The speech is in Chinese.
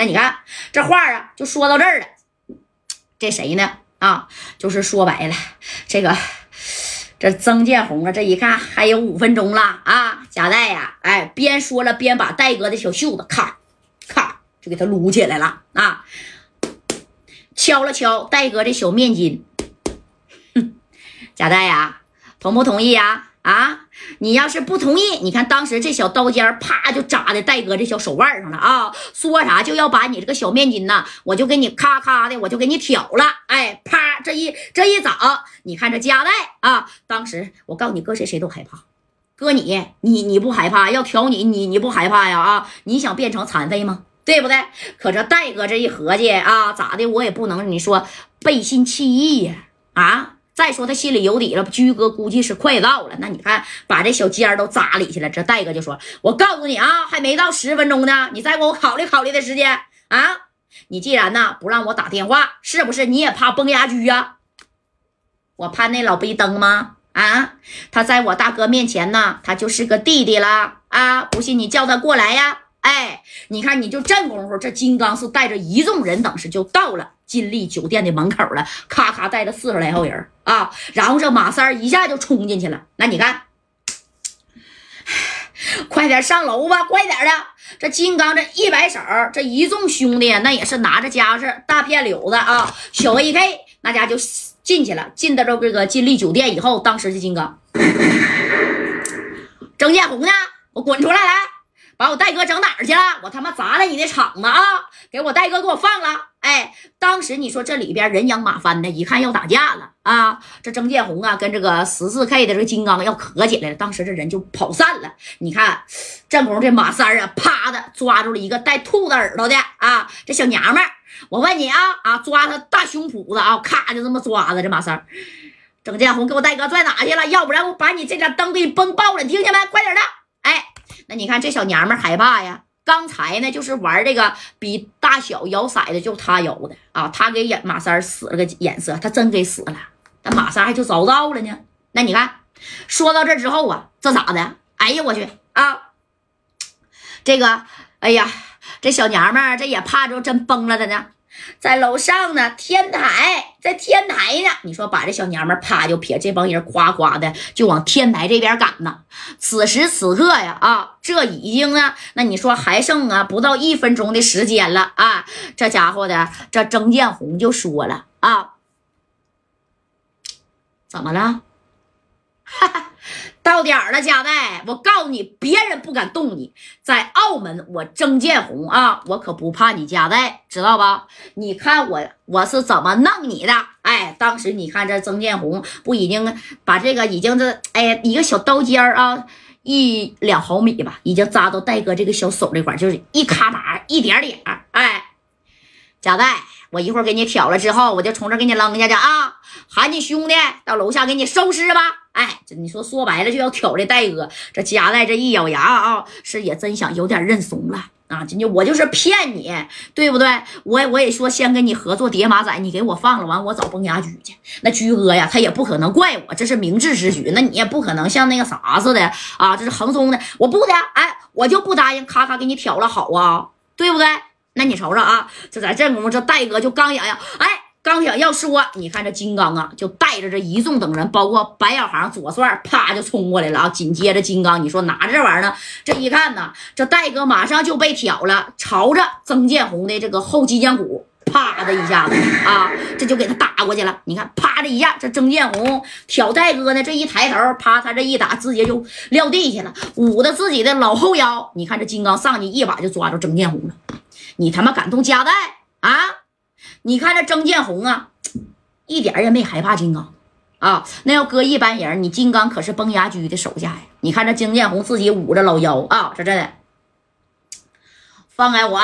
那你看这话啊，就说到这儿了。这谁呢？啊，就是说白了，这个这曾建红啊，这一看还有五分钟了啊，贾代呀，哎，边说了边把戴哥的小袖子咔咔就给他撸起来了啊，敲了敲戴哥的小面巾，哼，贾代呀，同不同意呀？啊，啊你要是不同意，你看当时这小刀尖啪就扎在戴哥这小手腕上了啊！说啥就要把你这个小面筋呐，我就给你咔咔的，我就给你挑了。哎，啪，这一这一扎，你看这夹带啊！当时我告诉你，搁谁谁都害怕，搁你你你不害怕？要挑你你你不害怕呀？啊，你想变成残废吗？对不对？可这戴哥这一合计啊，咋的？我也不能你说背信弃义呀？啊？再说他心里有底了，居哥估计是快到了。那你看，把这小尖儿都扎里去了。这戴哥就说：“我告诉你啊，还没到十分钟呢，你再给我考虑考虑的时间啊！你既然呢不让我打电话，是不是你也怕崩牙驹呀？我怕那老背灯吗？啊，他在我大哥面前呢，他就是个弟弟了啊！不信你叫他过来呀！”哎，你看，你就这功夫，这金刚是带着一众人等是就到了金丽酒店的门口了，咔咔带着四十来号人啊，然后这马三一下就冲进去了。那你看，快点上楼吧，快点的！这金刚这一摆手，这一众兄弟那也是拿着家伙事大片柳子啊，小 AK 那家就进去了。进到这这个金丽酒店以后，当时这金刚，郑建红呢，我滚出来来！把我戴哥整哪儿去了？我他妈砸了你的场子啊！给我戴哥给我放了！哎，当时你说这里边人仰马翻的，一看要打架了啊！这曾建红啊，跟这个十四 K 的这个金刚要磕起来了，当时这人就跑散了。你看，正红这马三啊，啪的抓住了一个带兔子耳朵的啊，这小娘们儿。我问你啊啊，抓他大胸脯子啊，咔就这么抓的这马三。曾建红给我戴哥拽哪去了？要不然我把你这盏灯给你崩爆了！你听见没？快点的！那你看这小娘们害怕呀？刚才呢就是玩这个比大小摇骰子，就他摇的啊，他给眼马三使了个眼色，他真给死了。那马三还就遭到了呢。那你看，说到这之后啊，这咋的？哎呀我去啊！这个，哎呀，这小娘们这也怕着真崩了的呢。在楼上呢，天台在天台呢。你说把这小娘们啪就撇，这帮人夸夸的就往天台这边赶呢。此时此刻呀，啊，这已经呢，那你说还剩啊不到一分钟的时间了啊。这家伙的这曾建红就说了啊，怎么了？哈哈。到点儿了，贾代，我告诉你，别人不敢动你，在澳门，我曾建红啊，我可不怕你贾代，知道吧？你看我我是怎么弄你的？哎，当时你看这曾建红不已经把这个已经这哎一个小刀尖儿啊，一两毫米吧，已经扎到戴哥这个小手这块，就是一咔嚓一点点，哎，贾代。我一会儿给你挑了之后，我就从这给你扔下去啊！喊你兄弟到楼下给你收尸吧！哎，你说说白了就要挑这戴哥，这夹带这一咬牙啊，是也真想有点认怂了啊！今天我就是骗你，对不对？我我也说先跟你合作叠马仔，你给我放了，完我找崩牙驹去。那驹哥呀，他也不可能怪我，这是明智之举。那你也不可能像那个啥似的啊，这是横松的，我不的，哎，我就不答应，咔咔给你挑了好啊，对不对？那你瞅瞅啊，就在这功夫，这戴哥就刚想要，哎，刚想要说，你看这金刚啊，就带着这一众等人，包括白小航、左帅，啪就冲过来了啊！紧接着金刚，你说拿着这玩意儿呢，这一看呢，这戴哥马上就被挑了，朝着曾建红的这个后脊梁骨，啪的一下子啊，这就给他打过去了。你看，啪的一下，这曾建红挑戴哥呢，这一抬头，啪，他这一打，直接就撂地下了，捂着自己的老后腰。你看这金刚上去一把就抓住曾建红了。你他妈敢动夹带啊！你看这曾建红啊，一点也没害怕金刚啊。那要搁一般人，你金刚可是崩牙驹的手下呀。你看这曾建红自己捂着老腰啊，这这的，放开我。